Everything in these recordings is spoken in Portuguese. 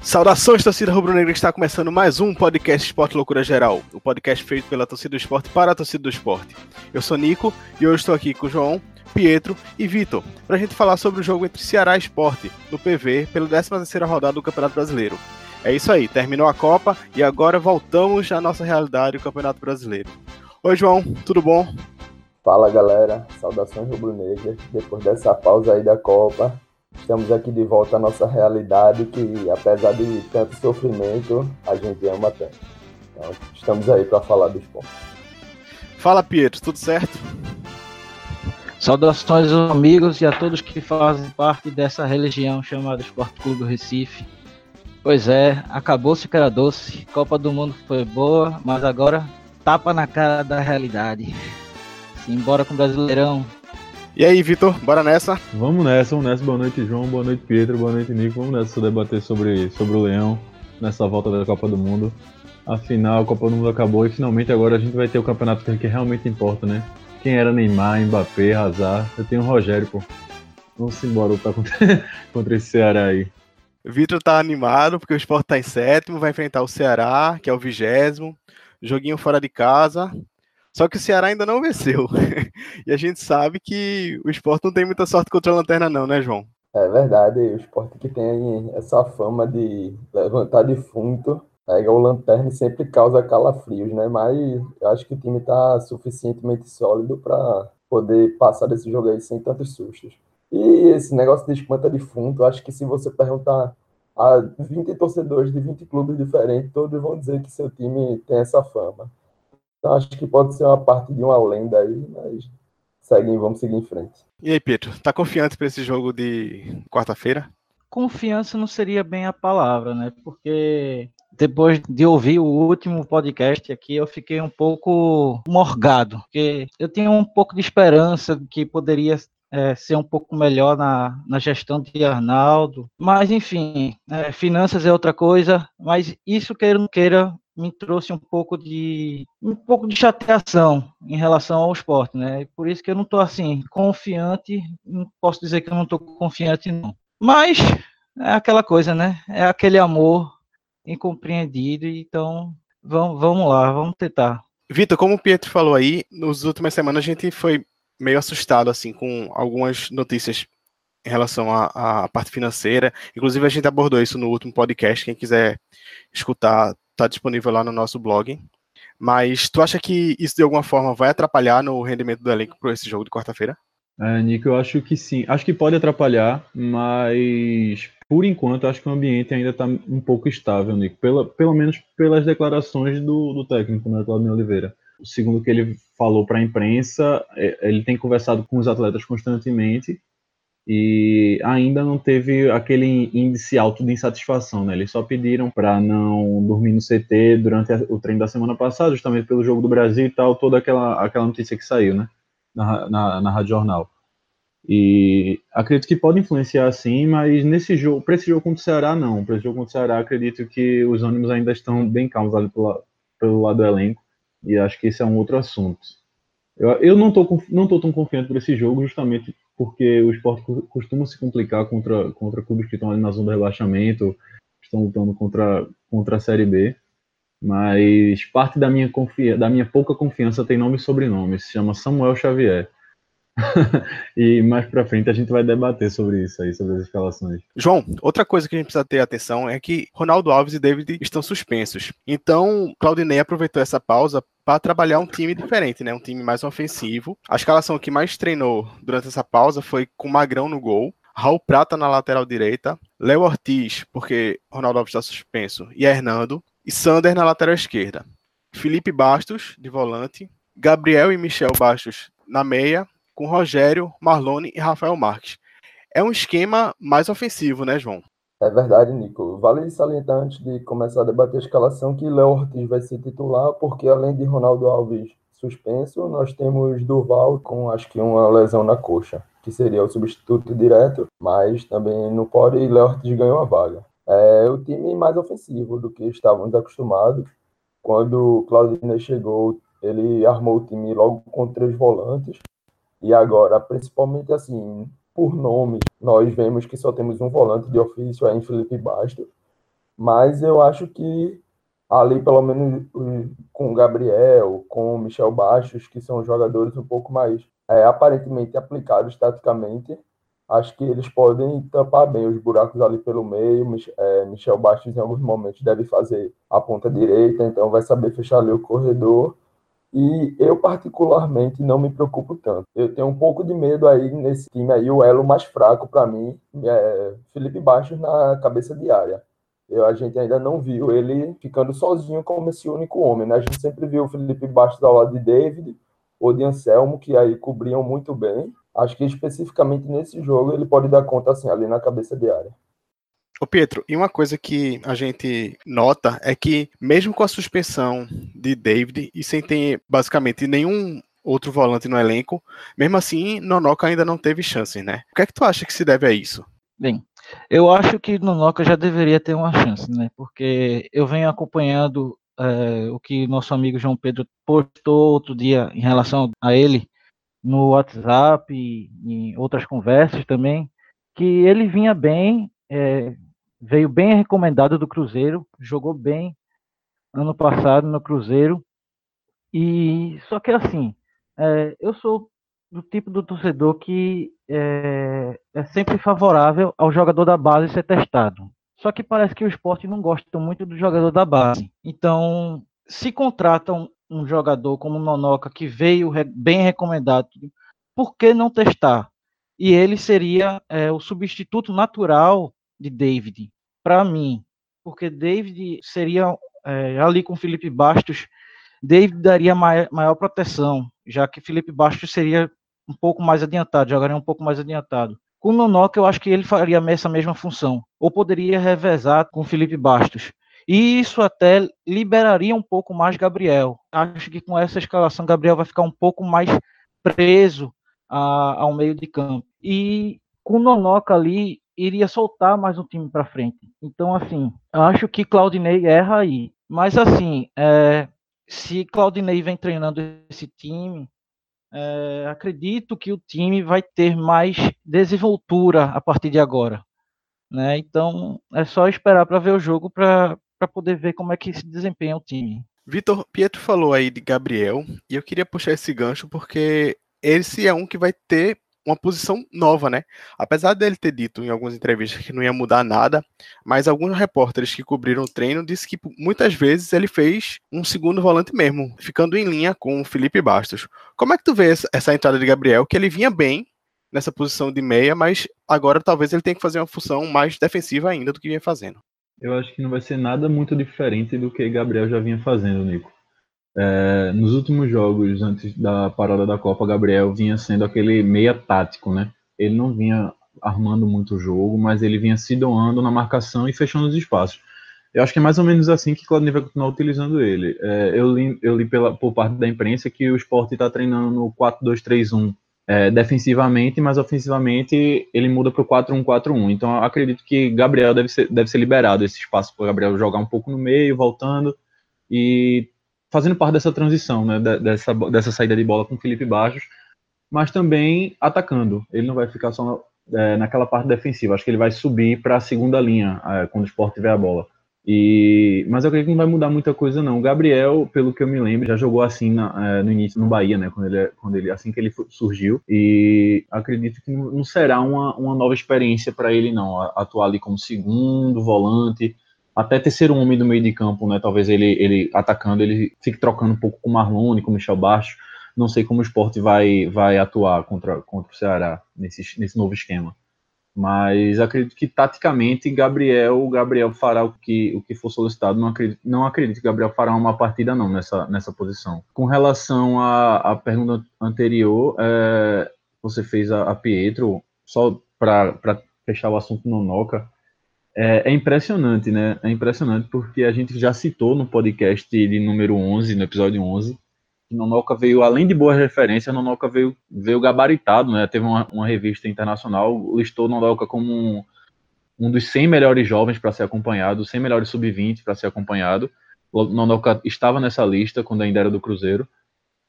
Saudações, torcida rubro-negra, está começando mais um podcast Esporte Loucura Geral, o podcast feito pela torcida do esporte para a torcida do esporte. Eu sou Nico e hoje estou aqui com João, Pietro e Vitor, para a gente falar sobre o jogo entre Ceará e Esporte, no PV, pela 13ª rodada do Campeonato Brasileiro. É isso aí, terminou a Copa e agora voltamos à nossa realidade, o Campeonato Brasileiro. Oi João, tudo bom? Fala galera, saudações rubro-negras, depois dessa pausa aí da Copa, Estamos aqui de volta à nossa realidade, que apesar de tanto sofrimento, a gente ama tanto. Então, estamos aí para falar do esporte. Fala, Pietro, tudo certo? Saudações aos amigos e a todos que fazem parte dessa religião chamada Esporte Clube do Recife. Pois é, acabou-se que era doce, Copa do Mundo foi boa, mas agora tapa na cara da realidade. Simbora com o Brasileirão, e aí, Vitor, bora nessa? Vamos nessa, vamos nessa. Boa noite, João. Boa noite, Pietro. Boa noite, Nico. Vamos nessa debater sobre, sobre o Leão nessa volta da Copa do Mundo. Afinal, a Copa do Mundo acabou e finalmente agora a gente vai ter o campeonato que realmente importa, né? Quem era Neymar, Mbappé, Hazard. Eu tenho o Rogério, pô. Vamos embora lutar contra, contra esse Ceará aí. Vitor tá animado porque o Sport tá em sétimo, vai enfrentar o Ceará, que é o vigésimo. Joguinho fora de casa. Só que o Ceará ainda não venceu. e a gente sabe que o esporte não tem muita sorte contra a lanterna, não, né, João? É verdade, o esporte que tem essa fama de levantar defunto, pega o lanterna e sempre causa calafrios, né? Mas eu acho que o time está suficientemente sólido para poder passar desse jogo aí sem tantos sustos. E esse negócio de espanta defunto, acho que se você perguntar a 20 torcedores de 20 clubes diferentes, todos vão dizer que seu time tem essa fama. Então acho que pode ser uma parte de uma lenda aí, mas seguem, vamos seguir em frente. E aí, Pedro, tá confiante para esse jogo de quarta-feira? Confiança não seria bem a palavra, né? Porque depois de ouvir o último podcast aqui, eu fiquei um pouco morgado, porque eu tinha um pouco de esperança que poderia é, ser um pouco melhor na, na gestão de Arnaldo. Mas, enfim, é, finanças é outra coisa, mas isso queira ou não queira, me trouxe um pouco de um pouco de chateação em relação ao esporte, né? Por isso que eu não estou assim confiante, não posso dizer que eu não estou confiante não. Mas é aquela coisa, né? É aquele amor incompreendido, então vamos, vamos lá, vamos tentar. Vitor, como o Pietro falou aí, nas últimas semanas a gente foi meio assustado assim com algumas notícias em relação à, à parte financeira. Inclusive a gente abordou isso no último podcast. Quem quiser escutar está disponível lá no nosso blog. Mas tu acha que isso de alguma forma vai atrapalhar no rendimento do elenco para esse jogo de quarta-feira? É, Nico, eu acho que sim. Acho que pode atrapalhar, mas por enquanto acho que o ambiente ainda está um pouco estável, Nico. Pela, pelo menos pelas declarações do, do técnico, né, Claudio Oliveira. Segundo o que ele falou para a imprensa, é, ele tem conversado com os atletas constantemente e ainda não teve aquele índice alto de insatisfação, né? Eles só pediram para não dormir no CT durante o treino da semana passada, justamente pelo jogo do Brasil e tal, toda aquela, aquela notícia que saiu, né? Na, na, na Rádio Jornal. E acredito que pode influenciar sim, mas nesse jogo, para esse jogo contra o Ceará, não. Para esse jogo contra o Ceará, acredito que os ânimos ainda estão bem calmos ali pelo, pelo lado do elenco, e acho que esse é um outro assunto. Eu, eu não estou não tô tão confiante por esse jogo, justamente porque o esporte costuma se complicar contra, contra clubes que estão ali na zona do rebaixamento, estão lutando contra, contra a Série B. Mas parte da minha, confia, da minha pouca confiança tem nome e sobrenome, se chama Samuel Xavier. e mais para frente a gente vai debater sobre isso aí, sobre as escalações. João, outra coisa que a gente precisa ter atenção é que Ronaldo Alves e David estão suspensos. Então, Claudinei aproveitou essa pausa para trabalhar um time diferente, né? Um time mais ofensivo. A escalação que mais treinou durante essa pausa foi com Magrão no gol, Raul Prata na lateral direita, Léo Ortiz, porque Ronaldo Alves está suspenso, e Hernando, e Sander na lateral esquerda. Felipe Bastos, de volante, Gabriel e Michel Bastos na meia, com Rogério, Marlone e Rafael Marques. É um esquema mais ofensivo, né, João? É verdade, Nico. Vale salientar antes de começar a debater a escalação que Léo Ortiz vai ser titular, porque além de Ronaldo Alves suspenso, nós temos Durval com acho que uma lesão na coxa, que seria o substituto direto, mas também não pode e Léo Ortiz ganhou a vaga. É o time mais ofensivo do que estávamos acostumados. Quando Claudinei chegou, ele armou o time logo com três volantes, e agora, principalmente assim, por nome, nós vemos que só temos um volante de ofício, é em Felipe Bastos. Mas eu acho que ali, pelo menos com o Gabriel, com o Michel Baixos, que são jogadores um pouco mais é, aparentemente aplicados taticamente, acho que eles podem tampar bem os buracos ali pelo meio. É, Michel Bastos, em alguns momentos, deve fazer a ponta direita, então vai saber fechar ali o corredor. E eu, particularmente, não me preocupo tanto. Eu tenho um pouco de medo aí nesse time aí, o elo mais fraco para mim é Felipe Bastos na cabeça de área. Eu, a gente ainda não viu ele ficando sozinho como esse único homem, né? A gente sempre viu o Felipe Bastos ao lado de David ou de Anselmo, que aí cobriam muito bem. Acho que especificamente nesse jogo ele pode dar conta assim, ali na cabeça de área. Ô Pietro, e uma coisa que a gente nota é que, mesmo com a suspensão de David e sem ter basicamente nenhum outro volante no elenco, mesmo assim, Nonoca ainda não teve chance, né? O que é que tu acha que se deve a isso? Bem, eu acho que Nonoca já deveria ter uma chance, né? Porque eu venho acompanhando é, o que nosso amigo João Pedro postou outro dia em relação a ele no WhatsApp e em outras conversas também, que ele vinha bem, é, veio bem recomendado do Cruzeiro, jogou bem ano passado no Cruzeiro, e só que assim, é, eu sou do tipo do torcedor que é, é, sempre favorável ao jogador da base ser testado. Só que parece que o esporte não gosta muito do jogador da base. Então, se contratam um jogador como o Nonoca, que veio bem recomendado, por que não testar? E ele seria é, o substituto natural de David, para mim. Porque David seria, é, ali com Felipe Bastos, David daria maior, maior proteção, já que Felipe Bastos seria um pouco mais adiantado, jogaria um pouco mais adiantado. Com o Nonoca, eu acho que ele faria essa mesma função. Ou poderia revezar com Felipe Bastos. E isso até liberaria um pouco mais Gabriel. Acho que com essa escalação, Gabriel vai ficar um pouco mais preso a, ao meio de campo. E com o Nonoca ali, iria soltar mais um time para frente. Então, assim, acho que Claudinei erra aí. Mas, assim, é, se Claudinei vem treinando esse time, é, acredito que o time vai ter mais desenvoltura a partir de agora. Né? Então é só esperar para ver o jogo para poder ver como é que se desempenha o time. Vitor Pietro falou aí de Gabriel e eu queria puxar esse gancho porque esse é um que vai ter uma posição nova, né? Apesar dele ter dito em algumas entrevistas que não ia mudar nada, mas alguns repórteres que cobriram o treino disse que muitas vezes ele fez um segundo volante mesmo, ficando em linha com o Felipe Bastos. Como é que tu vê essa entrada de Gabriel, que ele vinha bem nessa posição de meia, mas agora talvez ele tenha que fazer uma função mais defensiva ainda do que vinha fazendo? Eu acho que não vai ser nada muito diferente do que Gabriel já vinha fazendo, Nico. É, nos últimos jogos, antes da parada da Copa, Gabriel vinha sendo aquele meia tático, né? Ele não vinha armando muito o jogo, mas ele vinha se doando na marcação e fechando os espaços. Eu acho que é mais ou menos assim que Claudinei vai continuar utilizando ele. É, eu li, eu li pela, por parte da imprensa que o esporte está treinando no 4-2-3-1 é, defensivamente, mas ofensivamente ele muda para o 4-1-4-1. Então acredito que Gabriel deve ser, deve ser liberado esse espaço para Gabriel jogar um pouco no meio, voltando e fazendo parte dessa transição, né, dessa, dessa saída de bola com Felipe Baixos, mas também atacando. Ele não vai ficar só é, naquela parte defensiva. Acho que ele vai subir para a segunda linha é, quando o Sport tiver a bola. E, mas eu creio que não vai mudar muita coisa não. O Gabriel, pelo que eu me lembro, já jogou assim na, é, no início no Bahia, né? Quando ele, quando ele, assim que ele surgiu. E acredito que não, não será uma, uma nova experiência para ele não. Atuar ali como segundo volante até terceiro homem do meio de campo, né? Talvez ele, ele atacando, ele fique trocando um pouco com o Marlone, com o Michel Baixo. Não sei como o esporte vai, vai atuar contra, contra o Ceará nesse, nesse novo esquema. Mas acredito que taticamente Gabriel, Gabriel fará o que, o que for solicitado. Não acredito, não acredito que Gabriel fará uma partida não nessa, nessa posição. Com relação à, à pergunta anterior, é, você fez a, a Pietro, só para fechar o assunto no Noca, é, é, impressionante, né? É impressionante porque a gente já citou no podcast de número 11, no episódio 11, que Nonoka veio, além de boas referências, Nonoka veio, veio gabaritado, né? Teve uma, uma revista internacional, listou Nonoka como um, um dos 100 melhores jovens para ser acompanhado, 100 melhores sub-20 para ser acompanhado. Nonoka estava nessa lista quando ainda era do Cruzeiro.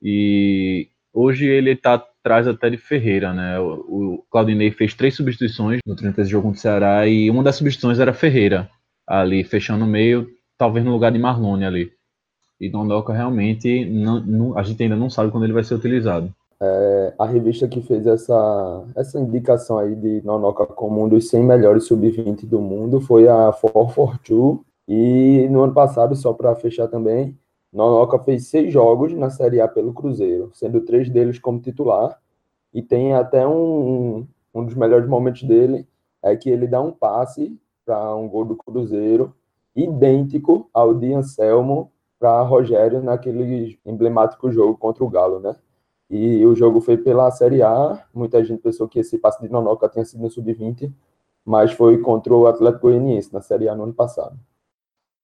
E hoje ele está atrás até de Ferreira, né? O, Claudinei fez três substituições no 30 jogo contra o Ceará e uma das substituições era Ferreira. ali fechando o meio, talvez no lugar de Marlone ali. E Nonoka realmente não, não, a gente ainda não sabe quando ele vai ser utilizado. É, a revista que fez essa, essa indicação aí de Nonoka como um dos 100 melhores sub-20 do mundo foi a 442. E no ano passado, só para fechar também, Nonoka fez seis jogos na Série A pelo Cruzeiro, sendo três deles como titular. E tem até um, um dos melhores momentos dele, é que ele dá um passe para um gol do Cruzeiro, idêntico ao de Anselmo para Rogério naquele emblemático jogo contra o Galo, né? E o jogo foi pela Série A. Muita gente pensou que esse passe de Nonoca tinha sido no Sub-20, mas foi contra o Atlético Goianiense na Série A no ano passado.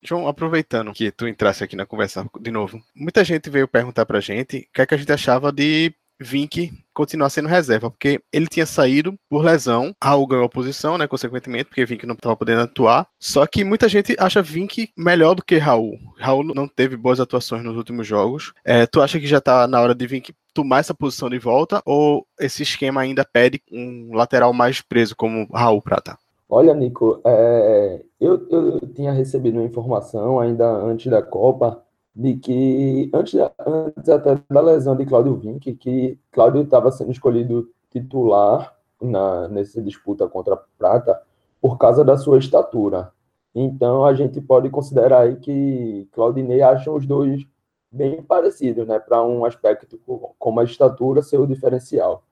João, aproveitando que tu entrasse aqui na conversa de novo, muita gente veio perguntar pra gente o que, é que a gente achava de Vink continuar sendo reserva, porque ele tinha saído por lesão, Raul ganhou a posição, né, consequentemente, porque Vink não estava podendo atuar, só que muita gente acha Vink melhor do que Raul. Raul não teve boas atuações nos últimos jogos. É, tu acha que já está na hora de Vink tomar essa posição de volta, ou esse esquema ainda pede um lateral mais preso como Raul Prata? Olha, Nico, é, eu, eu tinha recebido uma informação ainda antes da Copa de que, antes, antes até da lesão de Cláudio Vinck, que Cláudio estava sendo escolhido titular na, nessa disputa contra a Prata por causa da sua estatura. Então, a gente pode considerar aí que Claudinei acham os dois bem parecidos, né? Para um aspecto como a estatura ser o diferencial.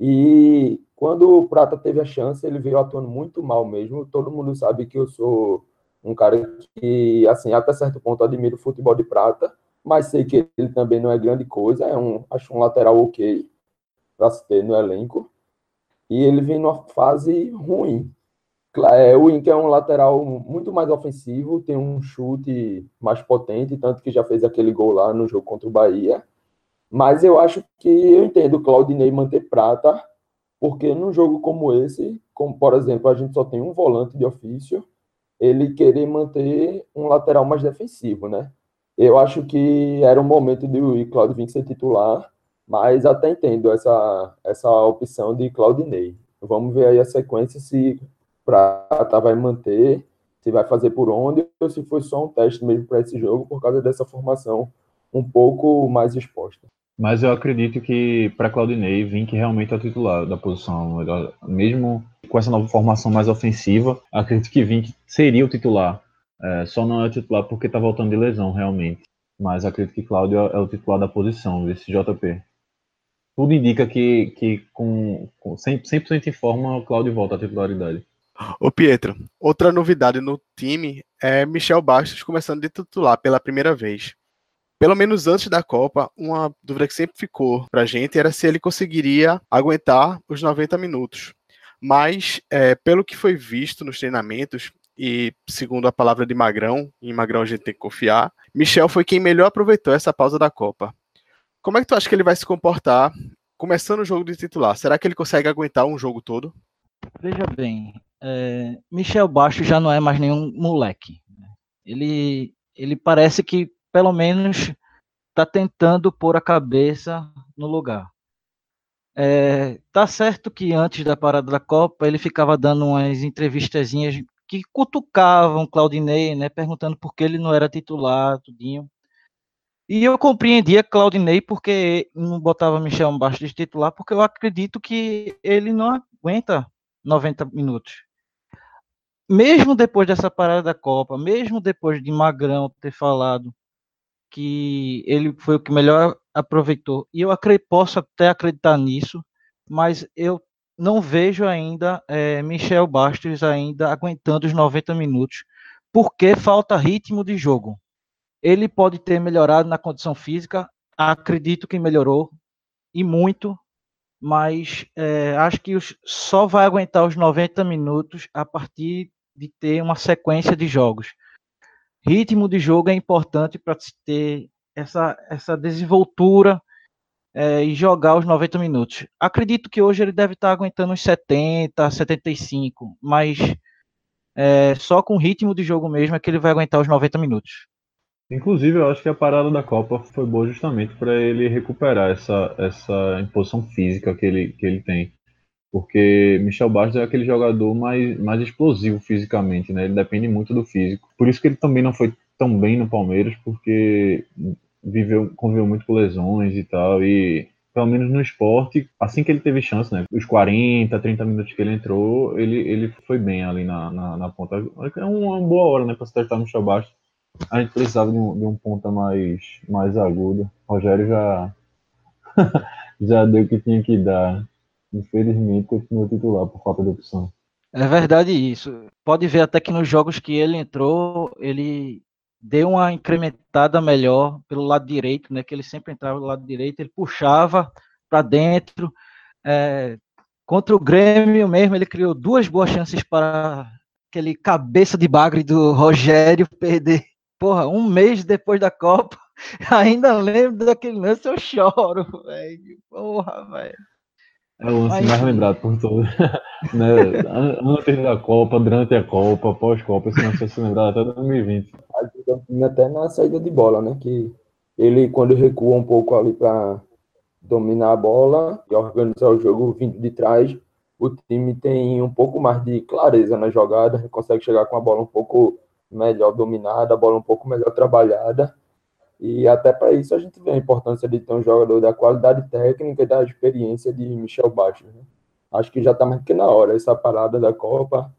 E quando o Prata teve a chance, ele veio atuando muito mal mesmo. Todo mundo sabe que eu sou um cara que, assim, até certo ponto admiro o futebol de prata, mas sei que ele também não é grande coisa, é um, acho um lateral ok para se ter no elenco. E ele vem numa fase ruim. É, o Inter é um lateral muito mais ofensivo, tem um chute mais potente, tanto que já fez aquele gol lá no jogo contra o Bahia. Mas eu acho que eu entendo o Claudinei manter prata, porque num jogo como esse, como por exemplo, a gente só tem um volante de ofício, ele querer manter um lateral mais defensivo, né? Eu acho que era o momento de Claudio Vinck ser titular, mas até entendo essa, essa opção de Claudinei. Vamos ver aí a sequência se Prata vai manter, se vai fazer por onde, ou se foi só um teste mesmo para esse jogo, por causa dessa formação um pouco mais exposta. Mas eu acredito que para Claudinei, Vink realmente é o titular da posição. Mesmo com essa nova formação mais ofensiva, acredito que Vink seria o titular. É, só não é o titular porque está voltando de lesão, realmente. Mas acredito que Cláudio é o titular da posição, desse JP. Tudo indica que, que com, com 100%, 100 em forma, o Cláudio volta à titularidade. Ô Pietro, outra novidade no time é Michel Bastos começando de titular pela primeira vez pelo menos antes da Copa, uma dúvida que sempre ficou pra gente era se ele conseguiria aguentar os 90 minutos. Mas, é, pelo que foi visto nos treinamentos, e segundo a palavra de Magrão, em Magrão a gente tem que confiar, Michel foi quem melhor aproveitou essa pausa da Copa. Como é que tu acha que ele vai se comportar começando o jogo de titular? Será que ele consegue aguentar um jogo todo? Veja bem, é, Michel Baixo já não é mais nenhum moleque. Né? Ele, ele parece que pelo menos está tentando pôr a cabeça no lugar. É, tá certo que antes da parada da Copa ele ficava dando umas entrevistazinhas que cutucavam Claudinei, né, perguntando por que ele não era titular, tudinho. E eu compreendia Claudinei porque não botava Michel embaixo de titular, porque eu acredito que ele não aguenta 90 minutos. Mesmo depois dessa parada da Copa, mesmo depois de Magrão ter falado que ele foi o que melhor aproveitou. E eu posso até acreditar nisso, mas eu não vejo ainda é, Michel Bastos ainda aguentando os 90 minutos, porque falta ritmo de jogo. Ele pode ter melhorado na condição física, acredito que melhorou, e muito, mas é, acho que os, só vai aguentar os 90 minutos a partir de ter uma sequência de jogos ritmo de jogo é importante para ter essa, essa desenvoltura é, e jogar os 90 minutos. Acredito que hoje ele deve estar aguentando uns 70, 75, mas é, só com ritmo de jogo mesmo é que ele vai aguentar os 90 minutos. Inclusive, eu acho que a parada da Copa foi boa justamente para ele recuperar essa, essa imposição física que ele, que ele tem. Porque Michel Bastos é aquele jogador mais, mais explosivo fisicamente, né? Ele depende muito do físico. Por isso que ele também não foi tão bem no Palmeiras, porque viveu, conviveu muito com lesões e tal, e pelo menos no esporte, assim que ele teve chance, né? Os 40, 30 minutos que ele entrou, ele, ele foi bem ali na, na, na ponta. É uma boa hora, né, para se testar no Chabasta. A gente precisava de um, de um ponta mais, mais agudo. O Rogério já, já deu o que tinha que dar. Infelizmente, continuou titular por falta de opção. É verdade isso. Pode ver até que nos jogos que ele entrou, ele deu uma incrementada melhor pelo lado direito, né? Que ele sempre entrava do lado direito, ele puxava para dentro. É, contra o Grêmio mesmo, ele criou duas boas chances para aquele cabeça de bagre do Rogério perder. Porra, um mês depois da Copa, ainda lembro daquele lance, eu choro, velho. Porra, velho. É o lance mais lembrado por todos. né? Antes da Copa, durante a Copa, pós-Copa, esse lance vai ser lembrado até 2020. Até na saída de bola, né? Que ele, quando recua um pouco ali para dominar a bola e organizar o jogo vindo de trás, o time tem um pouco mais de clareza na jogada, consegue chegar com a bola um pouco melhor dominada, a bola um pouco melhor trabalhada e até para isso a gente vê a importância de ter um jogador da qualidade técnica e da experiência de Michel Bastos. Né? Acho que já está mais que na hora essa parada da Copa,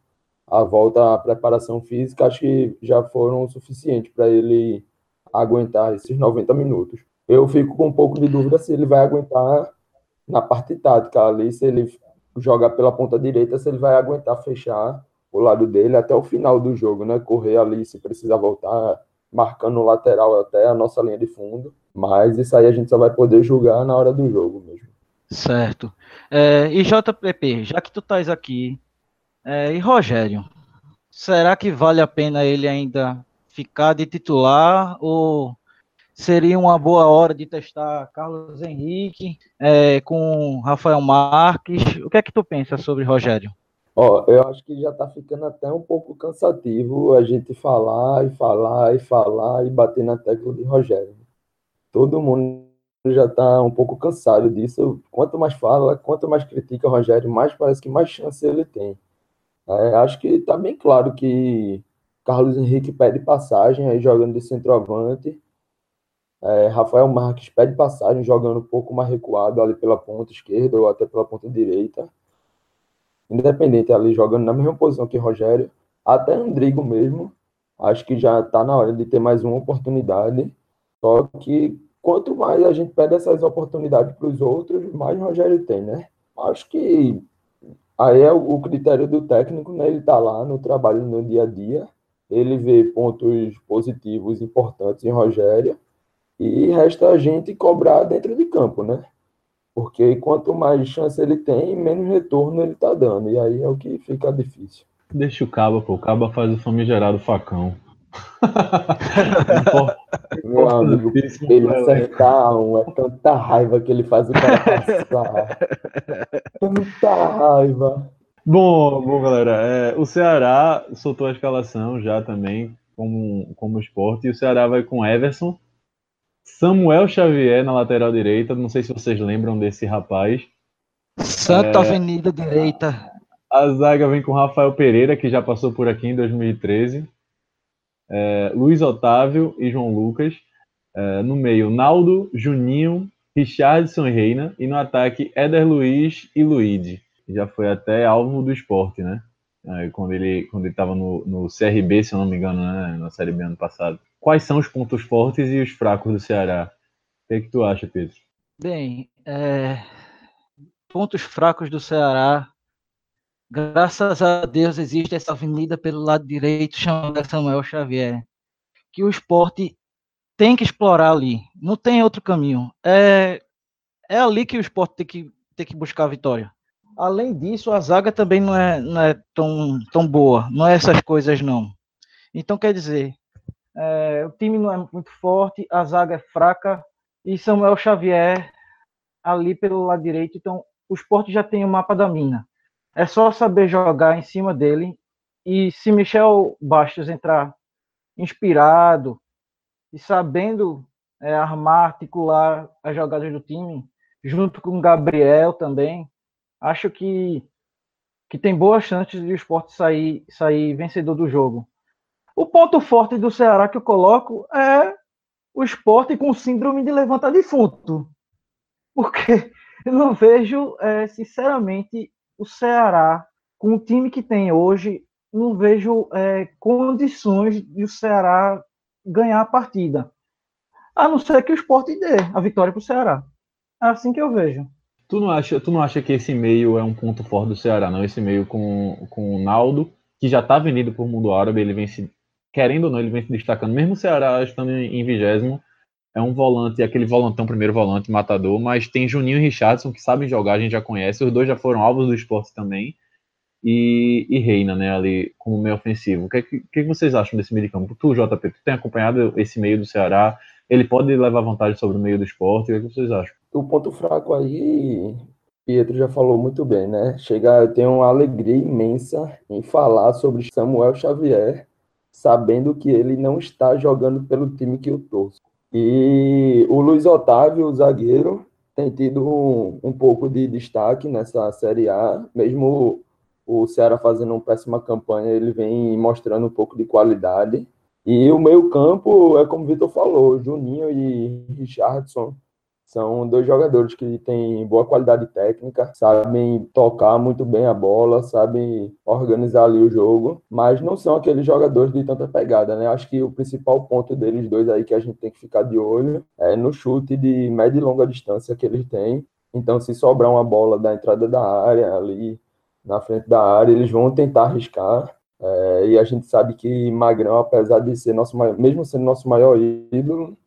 a volta à preparação física, acho que já foram o suficiente para ele aguentar esses 90 minutos. Eu fico com um pouco de dúvida se ele vai aguentar na parte tática ali, se ele jogar pela ponta direita, se ele vai aguentar fechar o lado dele até o final do jogo, né? Correr ali se precisar voltar marcando o lateral até a nossa linha de fundo. Mas isso aí a gente só vai poder julgar na hora do jogo mesmo. Certo. É, e JPP, já que tu estás aqui, é, e Rogério, será que vale a pena ele ainda ficar de titular ou seria uma boa hora de testar Carlos Henrique é, com Rafael Marques? O que é que tu pensa sobre Rogério? Ó, eu acho que já está ficando até um pouco cansativo a gente falar e falar e falar e bater na tecla de Rogério. Todo mundo já está um pouco cansado disso. Quanto mais fala, quanto mais critica o Rogério, mais parece que mais chance ele tem. É, acho que está bem claro que Carlos Henrique pede passagem aí jogando de centroavante. É, Rafael Marques pede passagem jogando um pouco mais recuado ali pela ponta esquerda ou até pela ponta direita. Independente ali jogando na mesma posição que Rogério, até Andrigo mesmo, acho que já está na hora de ter mais uma oportunidade. Só que quanto mais a gente pede essas oportunidades para os outros, mais Rogério tem, né? Acho que aí é o critério do técnico, né? Ele está lá no trabalho no dia a dia, ele vê pontos positivos importantes em Rogério e resta a gente cobrar dentro de campo, né? Porque quanto mais chance ele tem, menos retorno ele tá dando. E aí é o que fica difícil. Deixa o Caba, pô. O Caba faz o famigerado facão. Meu amigo, ele acertar um, é tanta raiva que ele faz o cara passar. tanta raiva. Bom, bom galera, é, o Ceará soltou a escalação já também como, como esporte, e o Ceará vai com Everson, Samuel Xavier na lateral direita. Não sei se vocês lembram desse rapaz. Santa é... Avenida Direita. A zaga vem com Rafael Pereira, que já passou por aqui em 2013. É, Luiz Otávio e João Lucas. É, no meio, Naldo, Juninho, Richardson e Reina. E no ataque, Éder Luiz e Luíde. Já foi até alvo do esporte, né? É, quando ele quando estava no, no CRB, se eu não me engano, né? na Série B ano passado quais são os pontos fortes e os fracos do Ceará? O que, é que tu acha, Pedro? Bem, é... pontos fracos do Ceará. Graças a Deus existe essa avenida pelo lado direito chamada Samuel Xavier, que o esporte tem que explorar ali. Não tem outro caminho. É, é ali que o esporte tem que, tem que buscar a vitória. Além disso, a zaga também não é, não é tão, tão boa. Não é essas coisas, não. Então, quer dizer, é, o time não é muito forte, a zaga é fraca e Samuel Xavier ali pelo lado direito. Então, o esporte já tem o mapa da mina. É só saber jogar em cima dele. E se Michel Bastos entrar inspirado e sabendo é, armar, articular as jogadas do time, junto com Gabriel também, acho que que tem boas chances de o esporte sair, sair vencedor do jogo. O ponto forte do Ceará que eu coloco é o esporte com síndrome de levanta defunto. Porque eu não vejo, é, sinceramente, o Ceará, com o time que tem hoje, não vejo é, condições de o Ceará ganhar a partida. A não ser que o esporte dê a vitória para o Ceará. É assim que eu vejo. Tu não, acha, tu não acha que esse meio é um ponto forte do Ceará, não? Esse meio com, com o Naldo, que já está vendido por mundo árabe, ele vem se. Querendo ou não, ele vem se destacando. Mesmo o Ceará estando em vigésimo, é um volante, aquele volantão, primeiro volante, matador, mas tem Juninho e Richardson que sabem jogar, a gente já conhece. Os dois já foram alvos do esporte também. E, e Reina, né, ali como meio ofensivo. O que, que, que vocês acham desse meio de campo? Tu, JP, tu tem acompanhado esse meio do Ceará? Ele pode levar vantagem sobre o meio do esporte? O que, que vocês acham? O ponto fraco aí, Pietro já falou muito bem, né? Chega, eu tenho uma alegria imensa em falar sobre Samuel Xavier, sabendo que ele não está jogando pelo time que eu torço. E o Luiz Otávio, o zagueiro, tem tido um, um pouco de destaque nessa Série A, mesmo o Ceará fazendo uma péssima campanha, ele vem mostrando um pouco de qualidade. E o meio-campo é como o Vitor falou: Juninho e Richardson são dois jogadores que têm boa qualidade técnica, sabem tocar muito bem a bola, sabem organizar ali o jogo, mas não são aqueles jogadores de tanta pegada, né? Acho que o principal ponto deles dois aí que a gente tem que ficar de olho é no chute de média e longa distância que eles têm. Então, se sobrar uma bola da entrada da área ali na frente da área, eles vão tentar arriscar. É, e a gente sabe que Magrão, apesar de ser nosso, mesmo sendo nosso maior ídolo,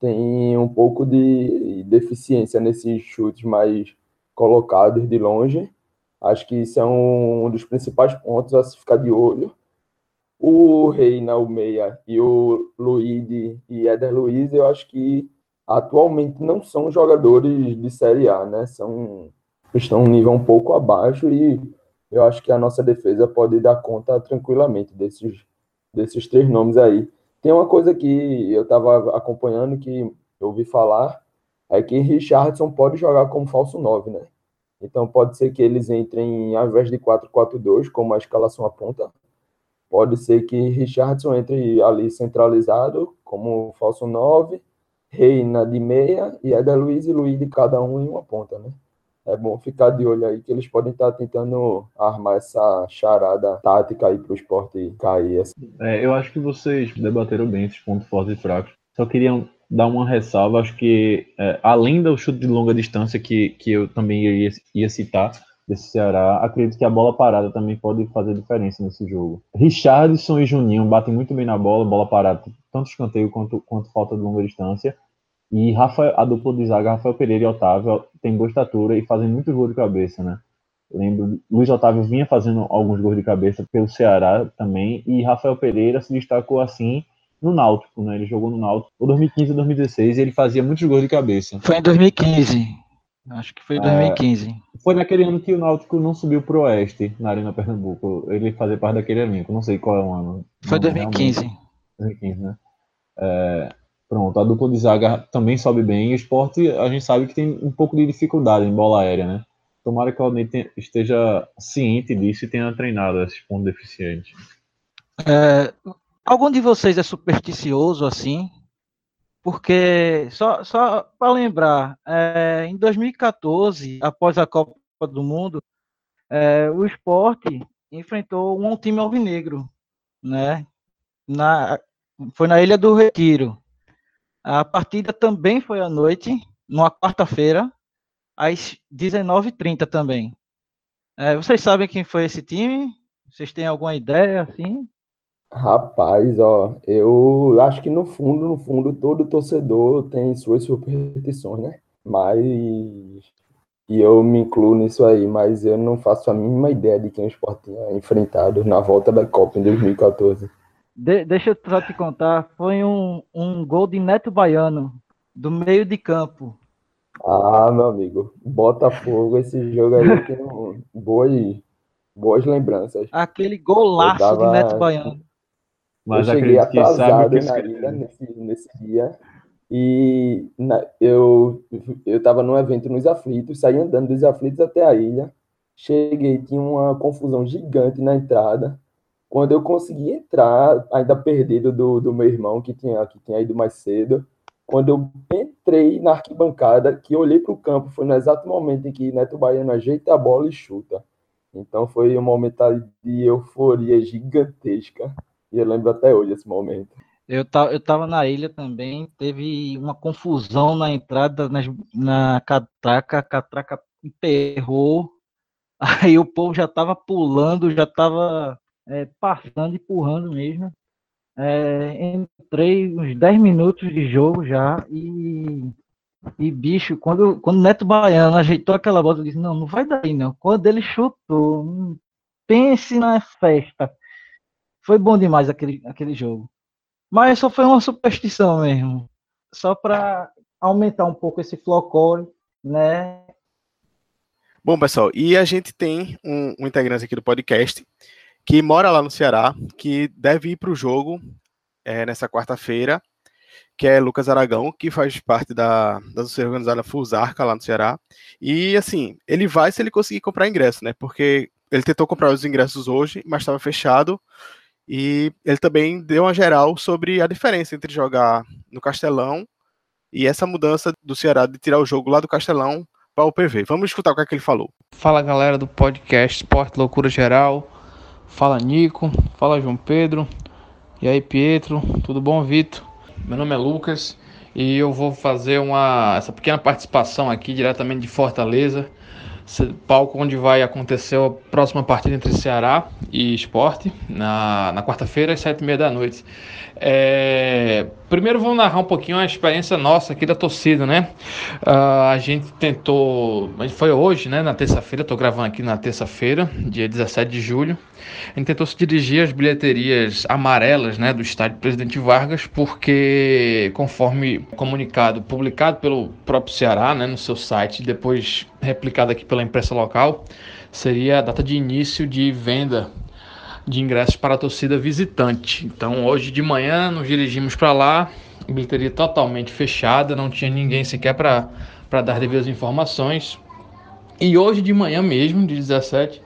tem um pouco de deficiência nesses chutes mais colocados de longe. Acho que isso é um, dos principais pontos a se ficar de olho. O Reina, o Meia e o Luiz e Éder Luiz, eu acho que atualmente não são jogadores de Série A, né? São, estão um nível um pouco abaixo e eu acho que a nossa defesa pode dar conta tranquilamente desses, desses três nomes aí. Tem uma coisa que eu estava acompanhando que eu ouvi falar, é que Richardson pode jogar como falso 9, né? Então pode ser que eles entrem, ao invés de 4-4-2, como a escalação aponta, pode ser que Richardson entre ali centralizado, como falso 9, Reina de meia e Eder Luiz e Luiz de cada um em uma ponta, né? É bom ficar de olho aí que eles podem estar tentando armar essa charada tática aí para o esporte cair. Assim. É, eu acho que vocês debateram bem esses pontos fortes e fracos. Só queria dar uma ressalva, acho que é, além do chute de longa distância que, que eu também ia, ia citar desse Ceará, acredito que a bola parada também pode fazer diferença nesse jogo. Richardson e Juninho batem muito bem na bola, bola parada, tanto escanteio quanto, quanto falta de longa distância. E Rafael, a dupla de zaga, Rafael Pereira e Otávio, tem boa estatura e fazem muitos gols de cabeça, né? Lembro, Luiz Otávio vinha fazendo alguns gols de cabeça pelo Ceará também, e Rafael Pereira se destacou assim no Náutico, né? Ele jogou no Náutico em 2015 e 2016 e ele fazia muitos gols de cabeça. Foi em 2015. Acho que foi em 2015. É, foi naquele ano que o Náutico não subiu pro Oeste, na Arena Pernambuco. Ele fazia parte daquele elenco, não sei qual é o ano. Foi 2015. 2015, né? É, Pronto, a dupla de zaga também sobe bem. E o esporte, a gente sabe que tem um pouco de dificuldade em bola aérea, né? Tomara que o Alnei esteja ciente disso e tenha treinado esses pontos deficientes. É, algum de vocês é supersticioso assim? Porque, só, só para lembrar, é, em 2014, após a Copa do Mundo, é, o esporte enfrentou um time alvinegro, né? Na, foi na Ilha do Retiro. A partida também foi à noite, numa quarta-feira, às 19h30 também. É, vocês sabem quem foi esse time? Vocês têm alguma ideia, assim? Rapaz, ó, eu acho que no fundo, no fundo, todo torcedor tem suas superstições, né? Mas e eu me incluo nisso aí, mas eu não faço a mínima ideia de quem o Sport tinha enfrentado na volta da Copa em 2014. De, deixa eu só te contar, foi um, um gol de Neto Baiano, do meio de campo. Ah, meu amigo, Botafogo, esse jogo aí tem boas, boas lembranças. Aquele golaço tava, de Neto Baiano. Mas eu cheguei atrasado na ilha nesse, nesse dia. E na, eu, eu tava num evento nos aflitos, saí andando dos aflitos até a ilha. Cheguei, tinha uma confusão gigante na entrada. Quando eu consegui entrar, ainda perdido do, do meu irmão, que tinha, que tinha ido mais cedo, quando eu entrei na arquibancada, que olhei para o campo, foi no exato momento em que Neto Baiano ajeita a bola e chuta. Então foi um momento de euforia gigantesca. E eu lembro até hoje esse momento. Eu, tava, eu tava na ilha também, teve uma confusão na entrada nas, na catraca, a catraca emperrou, Aí o povo já estava pulando, já estava é, passando, empurrando mesmo. É, entrei uns 10 minutos de jogo já e, e bicho, quando, quando o Neto Baiano ajeitou aquela bola, eu disse, não, não vai daí não. Quando ele chutou, hum, pense na festa. Foi bom demais aquele, aquele jogo. Mas só foi uma superstição mesmo. Só para aumentar um pouco esse flocole, né? Bom, pessoal, e a gente tem um, um integrante aqui do podcast que mora lá no Ceará, que deve ir para o jogo é, nessa quarta-feira, que é Lucas Aragão, que faz parte da, da associação organizada Fusarca lá no Ceará. E assim, ele vai se ele conseguir comprar ingresso, né? Porque ele tentou comprar os ingressos hoje, mas estava fechado. E ele também deu uma geral sobre a diferença entre jogar no Castelão e essa mudança do Ceará de tirar o jogo lá do Castelão para o PV. Vamos escutar o que, é que ele falou. Fala galera do podcast Esporte Loucura Geral. Fala Nico, fala João Pedro. E aí Pietro, tudo bom, Vitor? Meu nome é Lucas e eu vou fazer uma essa pequena participação aqui diretamente de Fortaleza palco onde vai acontecer a próxima partida entre Ceará e Esporte, na, na quarta-feira, às sete e meia da noite. É, primeiro vamos narrar um pouquinho a experiência nossa aqui da torcida, né? Uh, a gente tentou, foi hoje, né, na terça-feira, estou gravando aqui na terça-feira, dia 17 de julho, a gente tentou se dirigir às bilheterias amarelas, né, do estádio Presidente Vargas, porque conforme comunicado publicado pelo próprio Ceará, né, no seu site, depois replicado aqui pela imprensa local, seria a data de início de venda de ingressos para a torcida visitante. Então, hoje de manhã nos dirigimos para lá, bilheteria totalmente fechada, não tinha ninguém sequer para dar devidas informações. E hoje de manhã mesmo, de 17,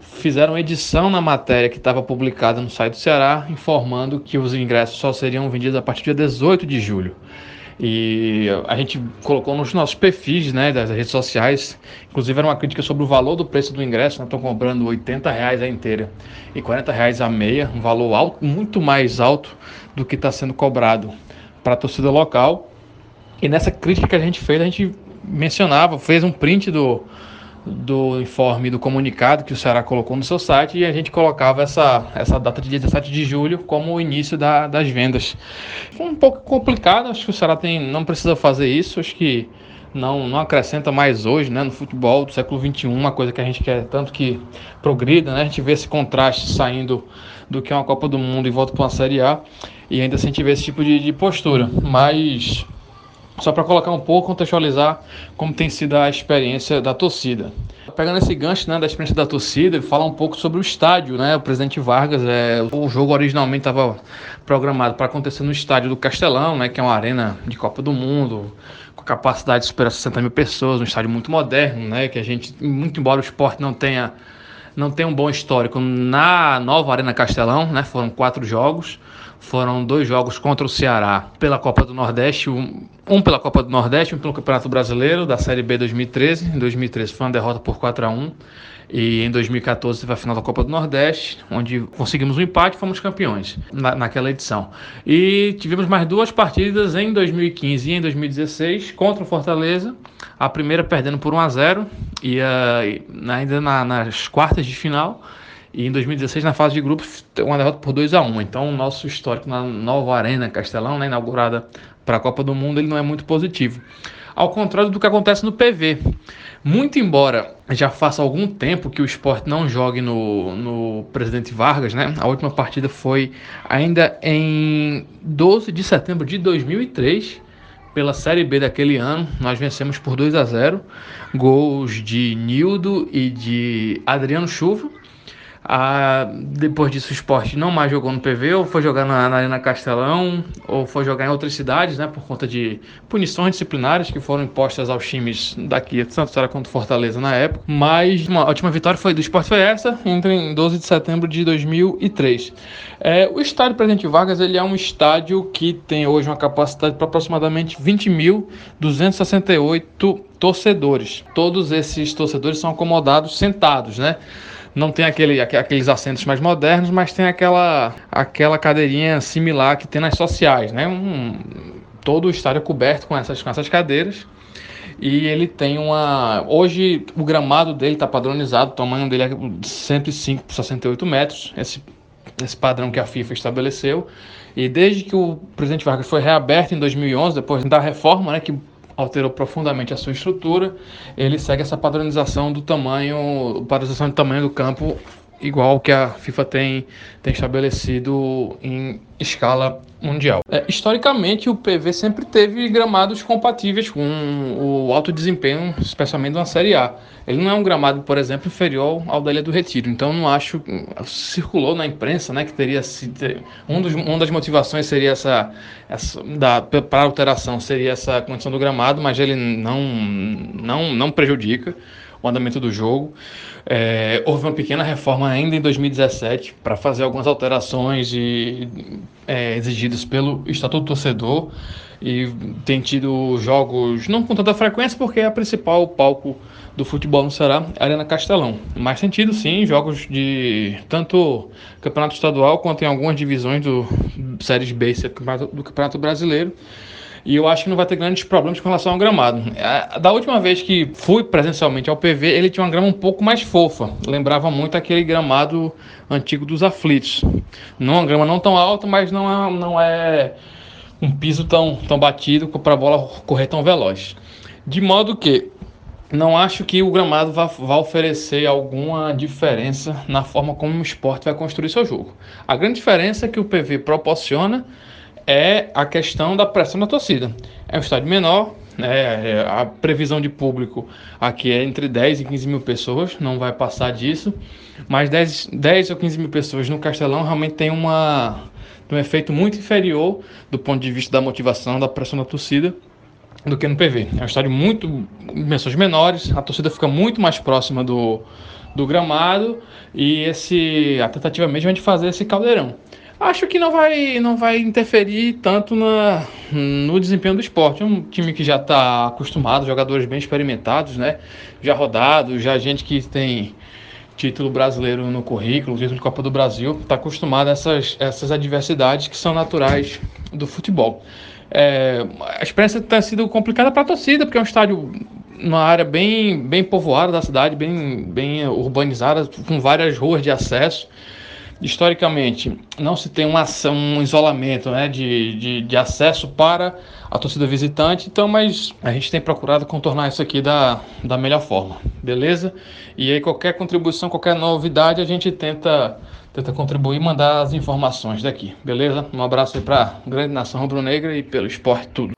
fizeram edição na matéria que estava publicada no site do Ceará, informando que os ingressos só seriam vendidos a partir do dia 18 de julho. E a gente colocou nos nossos perfis né, das redes sociais, inclusive era uma crítica sobre o valor do preço do ingresso, né? Estão cobrando 80 reais a inteira e 40 reais a meia, um valor alto, muito mais alto do que está sendo cobrado para a torcida local. E nessa crítica que a gente fez, a gente mencionava, fez um print do, do informe do comunicado que o Ceará colocou no seu site e a gente colocava essa, essa data de 17 de julho como o início da, das vendas. Foi um pouco complicado, acho que o Ceará tem, não precisa fazer isso, acho que não, não acrescenta mais hoje né, no futebol do século XXI, uma coisa que a gente quer tanto que progrida, né, a gente vê esse contraste saindo do que é uma Copa do Mundo e volta para uma Série A e ainda assim a gente vê esse tipo de, de postura, mas só para colocar um pouco, contextualizar como tem sido a experiência da torcida. Pegando esse gancho né, da experiência da torcida, falar um pouco sobre o estádio, né? O presidente Vargas, é, o jogo originalmente estava programado para acontecer no estádio do Castelão, né? Que é uma arena de Copa do Mundo, com capacidade de superar 60 mil pessoas, um estádio muito moderno, né? Que a gente, muito embora o esporte não tenha não tem um bom histórico na nova Arena Castelão, né? Foram quatro jogos. Foram dois jogos contra o Ceará pela Copa do Nordeste, um, um pela Copa do Nordeste, um pelo Campeonato Brasileiro da Série B 2013. Em 2013 foi uma derrota por 4 a 1 e em 2014 teve a final da Copa do Nordeste, onde conseguimos um empate e fomos campeões na, naquela edição. E tivemos mais duas partidas em 2015 e em 2016 contra o Fortaleza. A primeira perdendo por 1 a 0 e uh, ainda na, nas quartas de final e em 2016, na fase de grupos, uma derrota por 2 a 1 Então, o nosso histórico na nova Arena Castelão, né, inaugurada para a Copa do Mundo, ele não é muito positivo. Ao contrário do que acontece no PV. Muito embora já faça algum tempo que o esporte não jogue no, no Presidente Vargas, né? A última partida foi ainda em 12 de setembro de 2003, pela Série B daquele ano. Nós vencemos por 2 a 0 gols de Nildo e de Adriano Chuva. Ah, depois disso, o esporte não mais jogou no PV, ou foi jogar na, na, Arena Castelão, ou foi jogar em outras cidades, né, por conta de punições disciplinares que foram impostas aos times daqui, tanto Ceará quanto Fortaleza na época. Mas uma última vitória foi do esporte foi essa, entre em 12 de setembro de 2003. É, o estádio Presidente Vargas ele é um estádio que tem hoje uma capacidade para aproximadamente 20.268 torcedores. Todos esses torcedores são acomodados sentados, né? Não tem aquele, aqueles assentos mais modernos, mas tem aquela, aquela cadeirinha similar que tem nas sociais, né? Um, todo o estádio é coberto com essas, com essas cadeiras. E ele tem uma. Hoje o gramado dele está padronizado, o tamanho dele é 105 por 68 metros, esse, esse padrão que a FIFA estabeleceu. E desde que o presidente Vargas foi reaberto em 2011, depois da reforma, né, que alterou profundamente a sua estrutura, ele segue essa padronização do tamanho, padronização do tamanho do campo igual que a FIFA tem, tem estabelecido em escala mundial. É, historicamente, o PV sempre teve gramados compatíveis com o alto desempenho, especialmente na Série A. Ele não é um gramado, por exemplo, inferior ao da Ilha do Retiro. Então, não acho. Circulou na imprensa né, que teria sido. Um dos, uma das motivações seria essa. essa para alteração seria essa condição do gramado, mas ele não, não, não prejudica o andamento do jogo. É, houve uma pequena reforma ainda em 2017 para fazer algumas alterações é, exigidas pelo Estatuto Torcedor e tem tido jogos não com tanta frequência porque é a principal palco do futebol no Ceará, a Arena Castelão. Mas tem tido sim jogos de tanto campeonato estadual quanto em algumas divisões do séries B do Campeonato Brasileiro. E eu acho que não vai ter grandes problemas com relação ao gramado. É, da última vez que fui presencialmente ao PV, ele tinha uma grama um pouco mais fofa. Lembrava muito aquele gramado antigo dos aflitos. Não uma grama não tão alta, mas não é, não é um piso tão, tão batido para a bola correr tão veloz. De modo que não acho que o gramado vá, vá, oferecer alguma diferença na forma como o esporte vai construir seu jogo. A grande diferença que o PV proporciona é a questão da pressão da torcida. É um estádio menor, né? É, a previsão de público aqui é entre 10 e 15 mil pessoas, não vai passar disso, mas 10, 10 ou 15 mil pessoas no Castelão realmente tem uma, um efeito muito inferior do ponto de vista da motivação, da pressão da torcida do que no PV. É um estádio muito dimensões menores, a torcida fica muito mais próxima do, do gramado e esse a tentativa mesmo é de fazer esse caldeirão acho que não vai, não vai interferir tanto na, no desempenho do esporte. É um time que já está acostumado, jogadores bem experimentados, né? Já rodados, já gente que tem título brasileiro no currículo, título de Copa do Brasil, está acostumado a essas, essas adversidades que são naturais do futebol. É, a experiência tem sido complicada para a torcida, porque é um estádio numa área bem, bem povoada da cidade, bem, bem urbanizada, com várias ruas de acesso historicamente não se tem uma ação, um isolamento né, de, de, de, acesso para a torcida visitante, então, mas a gente tem procurado contornar isso aqui da, da melhor forma, beleza? E aí qualquer contribuição, qualquer novidade, a gente tenta, tenta contribuir e mandar as informações daqui, beleza? Um abraço aí para a grande nação rubro-negra e pelo esporte tudo.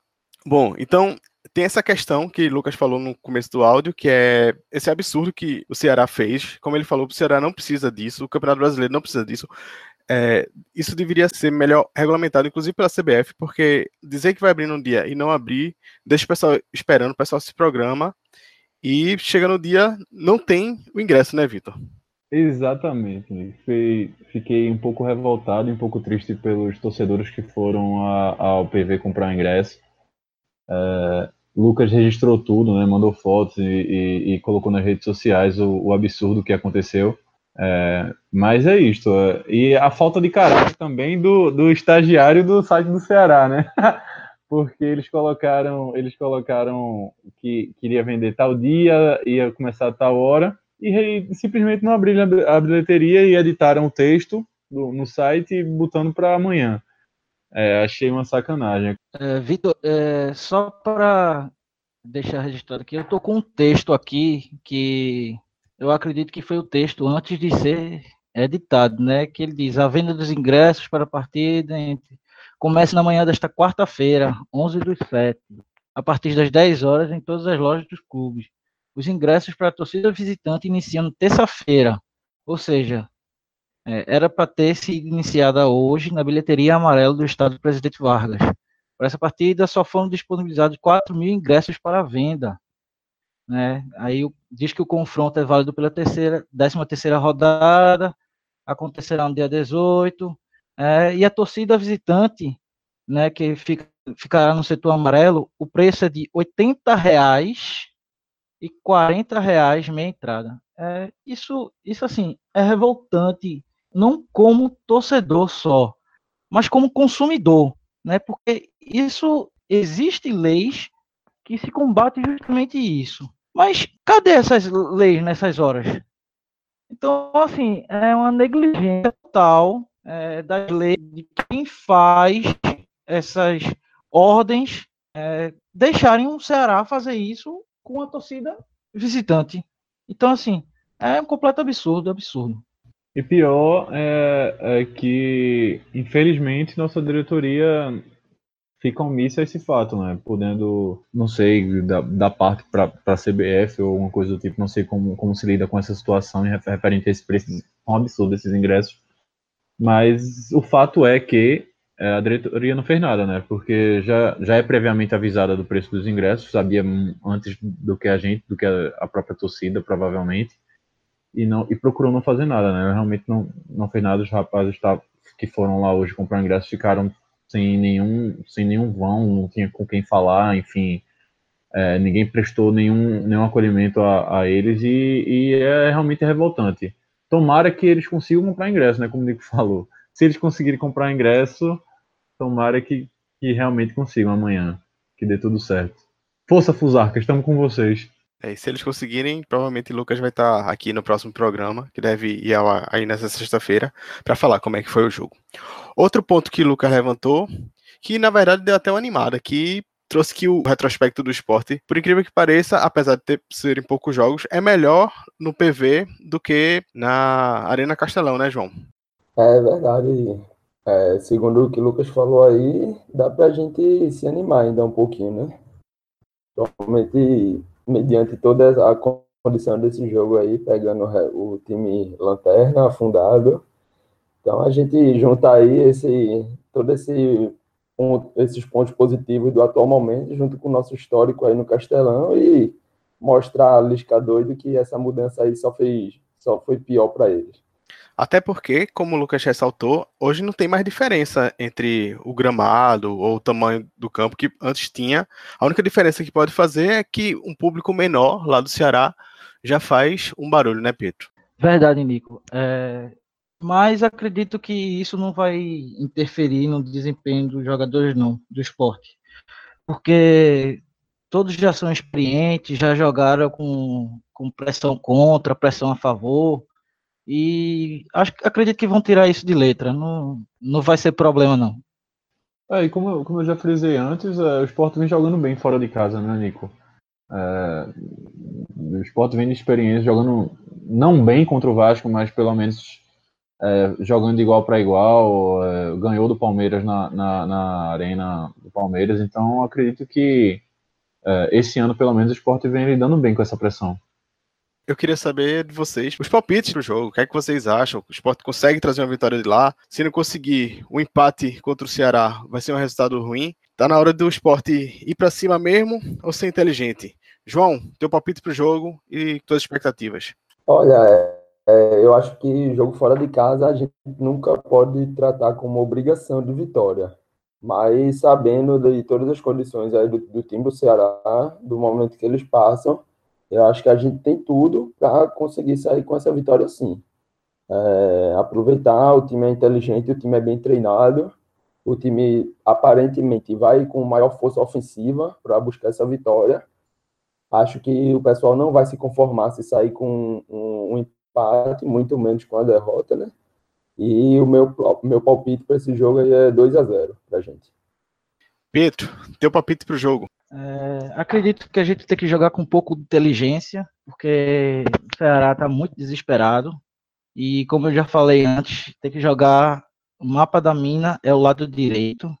Bom, então tem essa questão que Lucas falou no começo do áudio, que é esse absurdo que o Ceará fez. Como ele falou, o Ceará não precisa disso, o Campeonato Brasileiro não precisa disso. É, isso deveria ser melhor regulamentado, inclusive pela CBF, porque dizer que vai abrir num dia e não abrir, deixa o pessoal esperando, o pessoal se programa e chega no dia, não tem o ingresso, né, Vitor? Exatamente. Fiquei um pouco revoltado um pouco triste pelos torcedores que foram ao PV comprar ingresso. É, Lucas registrou tudo, né? Mandou fotos e, e, e colocou nas redes sociais o, o absurdo que aconteceu. É, mas é isto. É, e a falta de caráter também do, do estagiário do site do Ceará, né? Porque eles colocaram, eles colocaram que queria vender tal dia, ia começar tal hora, e simplesmente não abriram a bilheteria e editaram o texto do, no site botando para amanhã. É, achei uma sacanagem. É, Vitor, é, só para deixar registrado aqui, eu estou com um texto aqui que eu acredito que foi o texto antes de ser editado, né? Que ele diz: a venda dos ingressos para a partida entre... começa na manhã desta quarta-feira, 11 do 7, a partir das 10 horas em todas as lojas dos clubes. Os ingressos para a torcida visitante iniciam terça-feira, ou seja, é, era para ter sido iniciada hoje na bilheteria amarela do estado do Presidente Vargas. Para essa partida só foram disponibilizados 4 mil ingressos para venda. Né? Aí diz que o confronto é válido pela terceira, 13 terceira rodada, acontecerá no dia 18, é, e a torcida visitante, né, que fica, ficará no setor amarelo, o preço é de R$ 80,00 e R$ reais meia entrada. É, isso, isso, assim, é revoltante, não como torcedor só, mas como consumidor, né, porque isso, existe leis que se combatem justamente isso. Mas cadê essas leis nessas horas? Então, assim, é uma negligência total é, das leis de quem faz essas ordens é, deixarem o Ceará fazer isso com a torcida visitante. Então, assim, é um completo absurdo, absurdo. E pior é, é que, infelizmente, nossa diretoria fica omissa a esse fato, né? Podendo, não sei, da, da parte para a CBF ou alguma coisa do tipo, não sei como, como se lida com essa situação referente a esse preço tão absurdo desses ingressos. Mas o fato é que é, a diretoria não fez nada, né? Porque já, já é previamente avisada do preço dos ingressos, sabia antes do que a gente, do que a, a própria torcida, provavelmente, e não e procurou não fazer nada, né? Realmente não, não fez nada. Os rapazes tá, que foram lá hoje comprar ingressos ficaram sem nenhum, sem nenhum vão, não tinha com quem falar, enfim. É, ninguém prestou nenhum, nenhum acolhimento a, a eles e, e é realmente revoltante tomara que eles consigam comprar ingresso, né? Como o Nico falou. Se eles conseguirem comprar ingresso, tomara que, que realmente consigam amanhã. Que dê tudo certo. Força Fusarca, estamos com vocês. É, se eles conseguirem, provavelmente o Lucas vai estar aqui no próximo programa, que deve ir aí nessa sexta-feira, para falar como é que foi o jogo. Outro ponto que o Lucas levantou, que na verdade deu até uma animada, que trouxe que o retrospecto do esporte, por incrível que pareça, apesar de ter serem poucos jogos, é melhor no PV do que na Arena Castelão, né, João? É verdade. É, segundo o que o Lucas falou aí, dá pra gente se animar ainda um pouquinho, né? Principalmente mediante toda a condição desse jogo aí, pegando o time lanterna, afundado. Então a gente junta aí esse, todo esse esses pontos positivos do atual momento, junto com o nosso histórico aí no Castelão e mostrar a Lisca doido que essa mudança aí só fez, só foi pior para eles. Até porque, como o Lucas ressaltou, hoje não tem mais diferença entre o gramado ou o tamanho do campo que antes tinha. A única diferença que pode fazer é que um público menor lá do Ceará já faz um barulho, né, Pedro? Verdade, Nico. É, mas acredito que isso não vai interferir no desempenho dos jogadores, não, do esporte. Porque todos já são experientes, já jogaram com, com pressão contra, pressão a favor, e acho, acredito que vão tirar isso de letra, não, não vai ser problema, não. É, e como, como eu já frisei antes, é, o esporte vem jogando bem fora de casa, né, Nico? É, o esporte vem de experiência jogando não bem contra o Vasco, mas pelo menos é, jogando de igual para igual, é, ganhou do Palmeiras na, na, na, arena do Palmeiras, então acredito que é, esse ano, pelo menos, o esporte vem lidando bem com essa pressão. Eu queria saber de vocês os palpites pro jogo. O que é que vocês acham? O esporte consegue trazer uma vitória de lá? Se não conseguir, o um empate contra o Ceará vai ser um resultado ruim. Tá na hora do esporte ir para cima mesmo ou ser inteligente? João, teu palpite pro jogo e tuas expectativas. Olha, é, é, eu acho que jogo fora de casa a gente nunca pode tratar como obrigação de vitória. Mas sabendo de todas as condições aí do, do time do Ceará, do momento que eles passam, eu acho que a gente tem tudo para conseguir sair com essa vitória sim. É, aproveitar, o time é inteligente, o time é bem treinado, o time aparentemente vai com maior força ofensiva para buscar essa vitória. Acho que o pessoal não vai se conformar se sair com um, um empate, muito menos com a derrota, né? E o meu, meu palpite para esse jogo é 2 a 0 para a gente. Pedro, teu palpite para o jogo? É, acredito que a gente tem que jogar com um pouco de inteligência, porque o Ceará está muito desesperado. E como eu já falei antes, tem que jogar. O mapa da mina é o lado direito.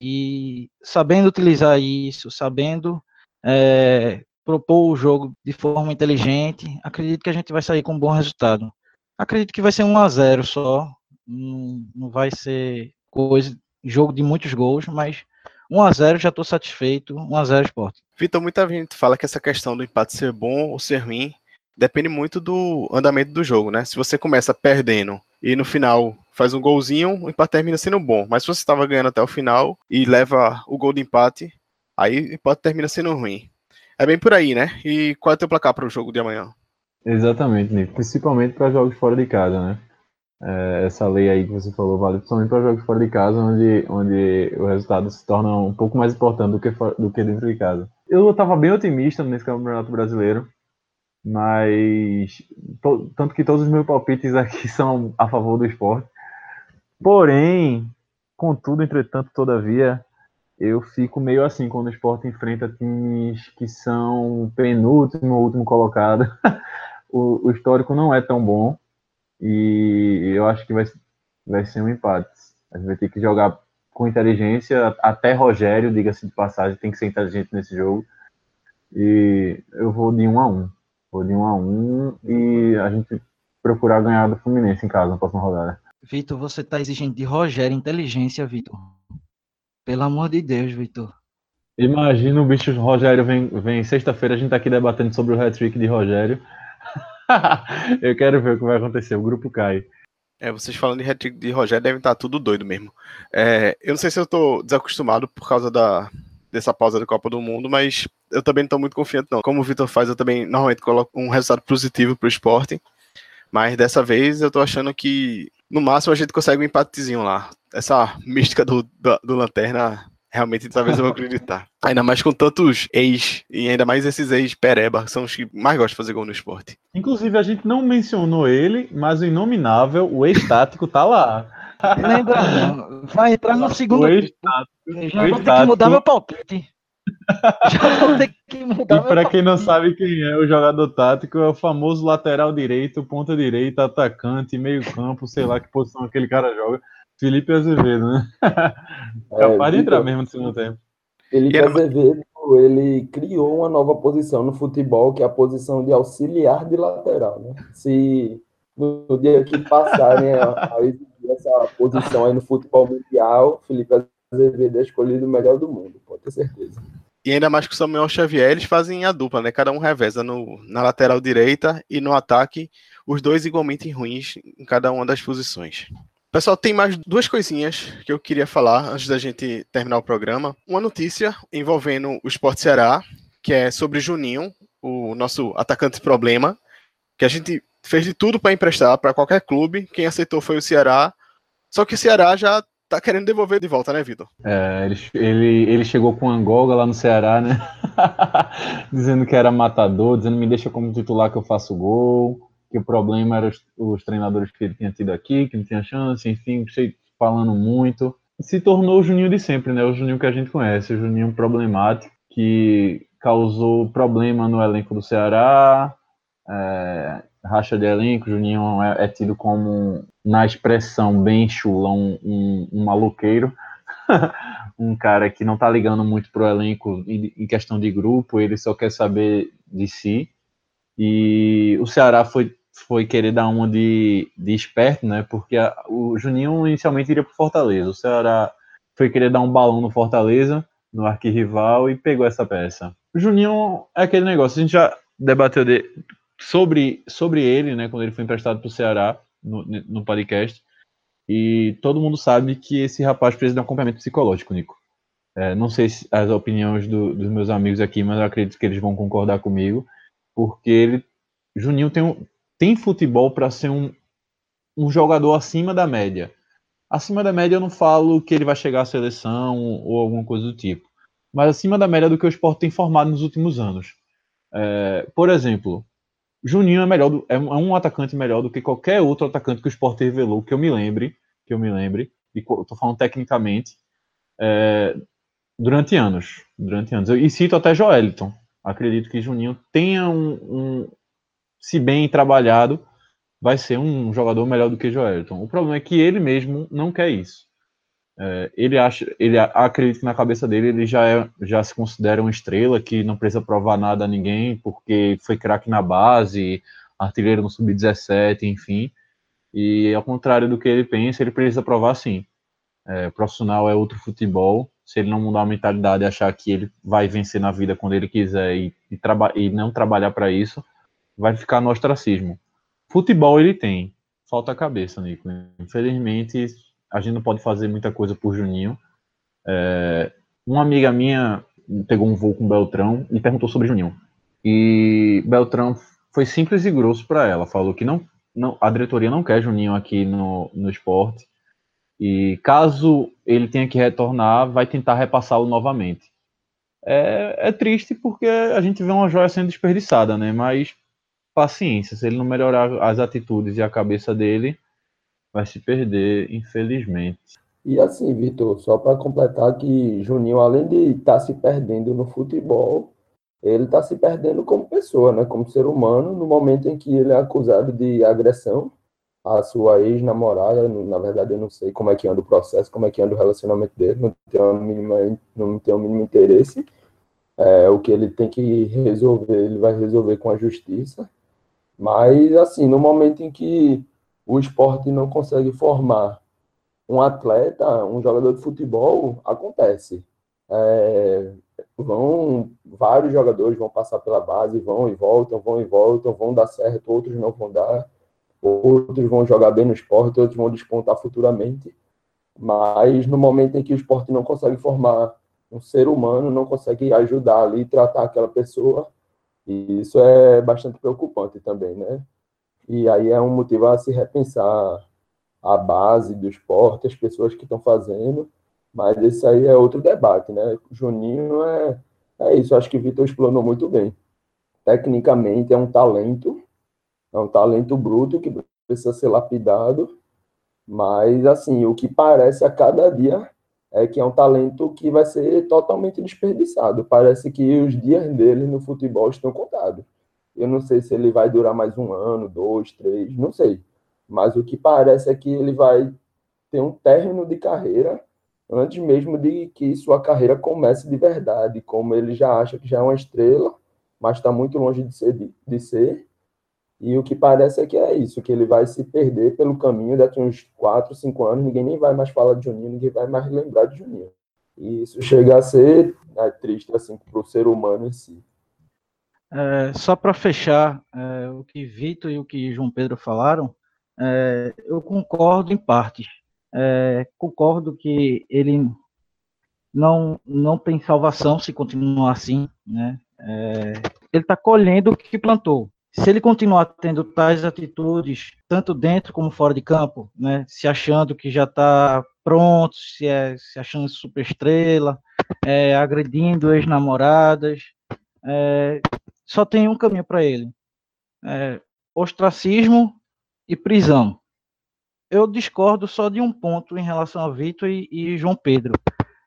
E sabendo utilizar isso, sabendo é, propor o jogo de forma inteligente, acredito que a gente vai sair com um bom resultado. Acredito que vai ser 1 a 0 só. Não, não vai ser coisa, jogo de muitos gols, mas 1 a 0 já estou satisfeito. 1 a 0 esporte. Vitor, muita gente fala que essa questão do empate ser bom ou ser ruim depende muito do andamento do jogo, né? Se você começa perdendo e no final faz um golzinho, o empate termina sendo bom. Mas se você estava ganhando até o final e leva o gol de empate, aí o empate termina sendo ruim. É bem por aí, né? E qual é o teu placar para o jogo de amanhã? Exatamente, Nico. Principalmente para jogos fora de casa, né? É, essa lei aí que você falou vale principalmente para jogos fora de casa, onde, onde o resultado se torna um pouco mais importante do que, do que dentro de casa. Eu estava bem otimista nesse Campeonato Brasileiro, mas to, tanto que todos os meus palpites aqui são a favor do esporte. Porém, contudo, entretanto, todavia, eu fico meio assim quando o esporte enfrenta times que são penúltimo último colocado. o, o, histórico não é tão bom e eu acho que vai, vai ser um empate. A gente vai ter que jogar com inteligência, até Rogério, diga-se de passagem, tem que ser inteligente nesse jogo. E eu vou de 1 um a 1 um. Vou de 1 a 1 e a gente procurar ganhar do Fluminense em casa na próxima rodada. Vitor, você está exigindo de Rogério inteligência, Vitor. Pelo amor de Deus, Vitor. Imagina o bicho Rogério vem, vem sexta-feira, a gente tá aqui debatendo sobre o hat-trick de Rogério. eu quero ver o que vai acontecer, o grupo cai. É, vocês falando de de Rogério devem estar tá tudo doido mesmo. É, eu não sei se eu tô desacostumado por causa da, dessa pausa da Copa do Mundo, mas eu também não estou muito confiante, não. Como o Vitor faz, eu também normalmente coloco um resultado positivo para o esporte. Mas dessa vez eu estou achando que no máximo a gente consegue um empatezinho lá. Essa mística do, do, do Lanterna, realmente talvez eu vou acreditar. Ainda mais com tantos ex, e ainda mais esses ex-pereba, que são os que mais gostam de fazer gol no esporte. Inclusive, a gente não mencionou ele, mas o inominável, o ex-tático, tá lá. Lembra, vai entrar no segundo. O ex-tático. Já vou ter que mudar meu palpite. Já vou ter que mudar e para quem não sabe quem é o jogador tático, é o famoso lateral direito, ponta direita, atacante, meio campo, sei lá que posição aquele cara joga. Felipe Azevedo, né? É, Capaz de entrar mesmo no segundo tempo. Felipe Azevedo, ele criou uma nova posição no futebol, que é a posição de auxiliar de lateral, né? Se no dia que passarem a, a essa posição aí no futebol mundial, Felipe Azevedo é escolhido o melhor do mundo, pode ter certeza. E ainda mais que o Samuel Xavier, eles fazem a dupla, né? Cada um reveza no, na lateral direita e no ataque, os dois igualmente ruins em cada uma das posições. Pessoal, tem mais duas coisinhas que eu queria falar antes da gente terminar o programa. Uma notícia envolvendo o Esporte Ceará, que é sobre Juninho, o nosso atacante problema, que a gente fez de tudo para emprestar para qualquer clube. Quem aceitou foi o Ceará. Só que o Ceará já tá querendo devolver de volta, né, Vitor? É, ele, ele, ele chegou com Angola lá no Ceará, né? dizendo que era matador, dizendo me deixa como titular que eu faço gol, que o problema era os, os treinadores que ele tinha tido aqui, que não tinha chance, enfim, falando muito. Se tornou o Juninho de sempre, né? O Juninho que a gente conhece, o Juninho problemático, que causou problema no elenco do Ceará, é, racha de elenco, Juninho é, é tido como, na expressão bem chula, um, um, um maluqueiro, um cara que não tá ligando muito pro elenco em, em, questão de grupo, ele só quer saber de si. E o Ceará foi, foi querer dar uma de, de esperto, né? Porque a, o Juninho inicialmente iria pro Fortaleza. O Ceará foi querer dar um balão no Fortaleza, no arquirrival, e pegou essa peça. O Juninho é aquele negócio, a gente já debateu de, sobre, sobre ele, né, quando ele foi emprestado para o Ceará, no, no podcast. E todo mundo sabe que esse rapaz precisa de um acompanhamento psicológico, Nico. É, não sei se as opiniões do, dos meus amigos aqui, mas eu acredito que eles vão concordar comigo, porque ele, Juninho tem, um, tem futebol para ser um, um jogador acima da média. Acima da média eu não falo que ele vai chegar à seleção ou alguma coisa do tipo, mas acima da média do que o esporte tem formado nos últimos anos. É, por exemplo, Juninho é melhor, do, é, é um atacante melhor do que qualquer outro atacante que o Sport revelou, que eu me lembre, que eu me lembre, e tô falando tecnicamente, é, durante anos, durante anos. e cito até Joeliton. Acredito que Juninho tenha um, um, se bem trabalhado, vai ser um jogador melhor do que Joeliton. O problema é que ele mesmo não quer isso. É, ele acha, ele acredita que na cabeça dele ele já, é, já se considera uma estrela que não precisa provar nada a ninguém porque foi craque na base, artilheiro no sub-17, enfim. E ao contrário do que ele pensa, ele precisa provar sim. É, profissional é outro futebol. Se ele não mudar a mentalidade e achar que ele vai vencer na vida quando ele quiser e, e, e não trabalhar para isso, vai ficar no ostracismo. Futebol ele tem, falta a cabeça, Nico. Infelizmente, a gente não pode fazer muita coisa por Juninho. É, uma amiga minha pegou um voo com Beltrão e perguntou sobre Juninho. E Beltrão foi simples e grosso para ela. Falou que não, não, a diretoria não quer Juninho aqui no, no esporte. E caso ele tenha que retornar, vai tentar repassá-lo novamente. É, é triste porque a gente vê uma joia sendo desperdiçada, né? Mas paciência, se ele não melhorar as atitudes e a cabeça dele, vai se perder, infelizmente. E assim, Vitor, só para completar que Juninho, além de estar tá se perdendo no futebol, ele está se perdendo como pessoa, né? Como ser humano, no momento em que ele é acusado de agressão à sua ex-namorada. Na verdade, eu não sei como é que anda o processo, como é que anda o relacionamento dele, não tenho, mínima, não tenho o mínimo interesse. É, o que ele tem que resolver, ele vai resolver com a justiça. Mas, assim, no momento em que o esporte não consegue formar um atleta, um jogador de futebol, acontece. É, vão vários jogadores vão passar pela base, vão e voltam, vão e voltam, vão dar certo, outros não vão dar, outros vão jogar bem no esporte, outros vão despontar futuramente. Mas no momento em que o esporte não consegue formar um ser humano, não consegue ajudar ali, tratar aquela pessoa, isso é bastante preocupante também, né? E aí é um motivo a se repensar a base do esporte, as pessoas que estão fazendo, mas esse aí é outro debate, né? Juninho é, é isso, acho que Vitor explanou muito bem. Tecnicamente é um talento, é um talento bruto que precisa ser lapidado, mas assim, o que parece a cada dia é que é um talento que vai ser totalmente desperdiçado. Parece que os dias dele no futebol estão contados. Eu não sei se ele vai durar mais um ano, dois, três, não sei. Mas o que parece é que ele vai ter um término de carreira antes mesmo de que sua carreira comece de verdade, como ele já acha que já é uma estrela, mas está muito longe de ser, de, de, ser. E o que parece é que é isso, que ele vai se perder pelo caminho daqui uns 4, 5 anos, ninguém nem vai mais falar de Juninho, ninguém vai mais lembrar de Juninho. E isso chega a ser é, triste assim, para o ser humano em si. É, só para fechar é, o que Vitor e o que João Pedro falaram, é, eu concordo em partes. É, concordo que ele não, não tem salvação se continuar assim. Né? É, ele está colhendo o que plantou. Se ele continuar tendo tais atitudes, tanto dentro como fora de campo, né, se achando que já está pronto, se, é, se achando super estrela, é, agredindo ex-namoradas, é, só tem um caminho para ele: é, ostracismo e prisão. Eu discordo só de um ponto em relação a Vitor e, e João Pedro.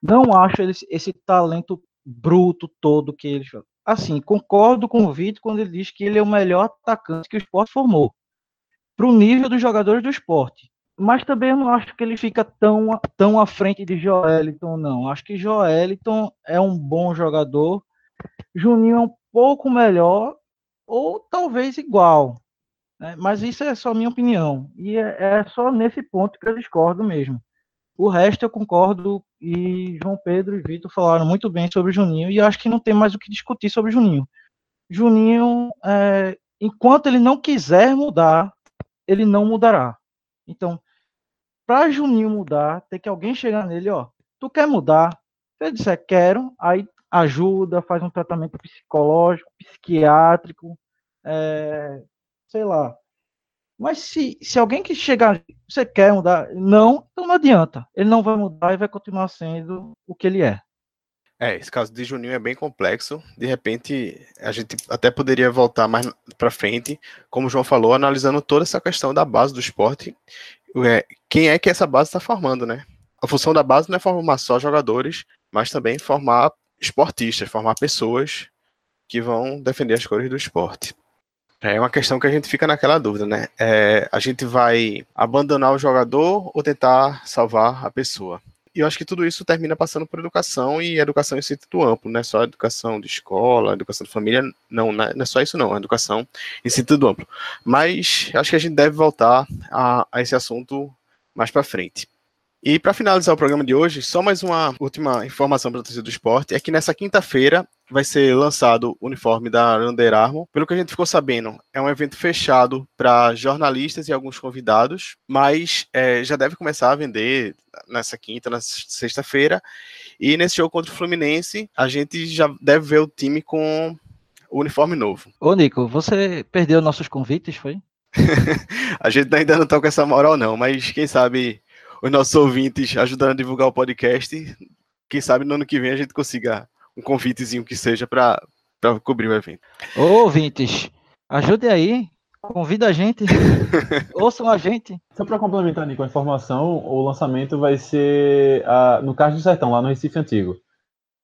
Não acho esse, esse talento bruto todo que eles. Assim, concordo com o Vitor quando ele diz que ele é o melhor atacante que o esporte formou, para o nível dos jogadores do esporte. Mas também não acho que ele fica tão, tão à frente de Joeliton, não. Acho que Joeliton é um bom jogador. Juninho é um pouco melhor, ou talvez igual. Né? Mas isso é só minha opinião. E é, é, só nesse ponto que eu discordo mesmo. O resto eu concordo e João Pedro e Vitor falaram muito bem sobre Juninho e acho que não tem mais o que discutir sobre Juninho. Juninho, é, enquanto ele não quiser mudar, ele não mudará. Então, para Juninho mudar, tem que alguém chegar nele, ó, tu quer mudar? Se ele disser quero, aí ajuda, faz um tratamento psicológico, psiquiátrico, é, sei lá. Mas se, se alguém que chegar, você quer mudar, não, então não adianta. Ele não vai mudar e vai continuar sendo o que ele é. É, esse caso de Juninho é bem complexo. De repente, a gente até poderia voltar mais para frente, como o João falou, analisando toda essa questão da base do esporte. É, quem é que essa base está formando, né? A função da base não é formar só jogadores, mas também formar esportistas, formar pessoas que vão defender as cores do esporte. É uma questão que a gente fica naquela dúvida, né? É, a gente vai abandonar o jogador ou tentar salvar a pessoa? E eu acho que tudo isso termina passando por educação e educação em sentido amplo, não é só educação de escola, educação de família, não, não é só isso não, é educação em sentido amplo. Mas acho que a gente deve voltar a, a esse assunto mais para frente. E para finalizar o programa de hoje, só mais uma última informação para o torcida do esporte, é que nessa quinta-feira vai ser lançado o uniforme da Under Armour. Pelo que a gente ficou sabendo, é um evento fechado para jornalistas e alguns convidados, mas é, já deve começar a vender nessa quinta, na sexta-feira. E nesse jogo contra o Fluminense, a gente já deve ver o time com o uniforme novo. Ô, Nico, você perdeu nossos convites, foi? a gente ainda não tá com essa moral, não, mas quem sabe os nossos ouvintes ajudando a divulgar o podcast. Quem sabe no ano que vem a gente consiga um convitezinho que seja para cobrir o evento. Ô, ouvintes, ajude aí, convida a gente, ouçam a gente. Só para complementar com a informação, o lançamento vai ser uh, no Cais do Sertão, lá no Recife Antigo.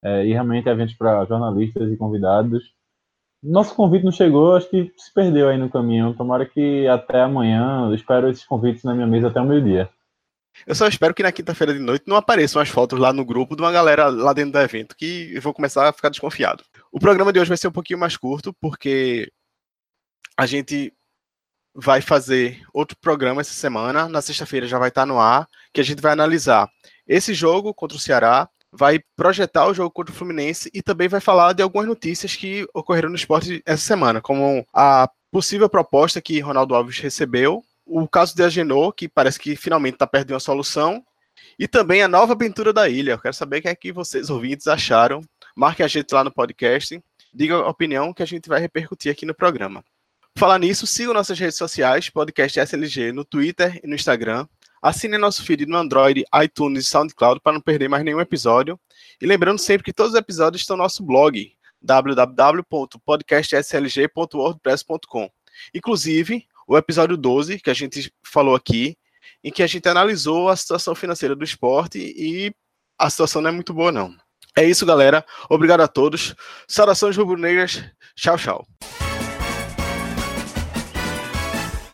É, e realmente é eventos para jornalistas e convidados. Nosso convite não chegou, acho que se perdeu aí no caminho. Tomara que até amanhã, eu espero esses convites na minha mesa até o meio-dia. Eu só espero que na quinta-feira de noite não apareçam as fotos lá no grupo de uma galera lá dentro do evento, que eu vou começar a ficar desconfiado. O programa de hoje vai ser um pouquinho mais curto, porque a gente vai fazer outro programa essa semana. Na sexta-feira já vai estar no ar, que a gente vai analisar esse jogo contra o Ceará, vai projetar o jogo contra o Fluminense e também vai falar de algumas notícias que ocorreram no esporte essa semana, como a possível proposta que Ronaldo Alves recebeu o caso de Agenor, que parece que finalmente está perto de uma solução, e também a nova aventura da ilha. Eu quero saber o que é que vocês, ouvintes, acharam. Marque a gente lá no podcast, diga a opinião que a gente vai repercutir aqui no programa. Falar nisso, sigam nossas redes sociais, podcast SLG, no Twitter e no Instagram. Assine nosso feed no Android, iTunes e SoundCloud para não perder mais nenhum episódio. E lembrando sempre que todos os episódios estão no nosso blog, www.podcastslg.wordpress.com. Inclusive, o episódio 12, que a gente falou aqui, em que a gente analisou a situação financeira do esporte e a situação não é muito boa, não. É isso, galera. Obrigado a todos. Saudações rubro-negras. Tchau, tchau.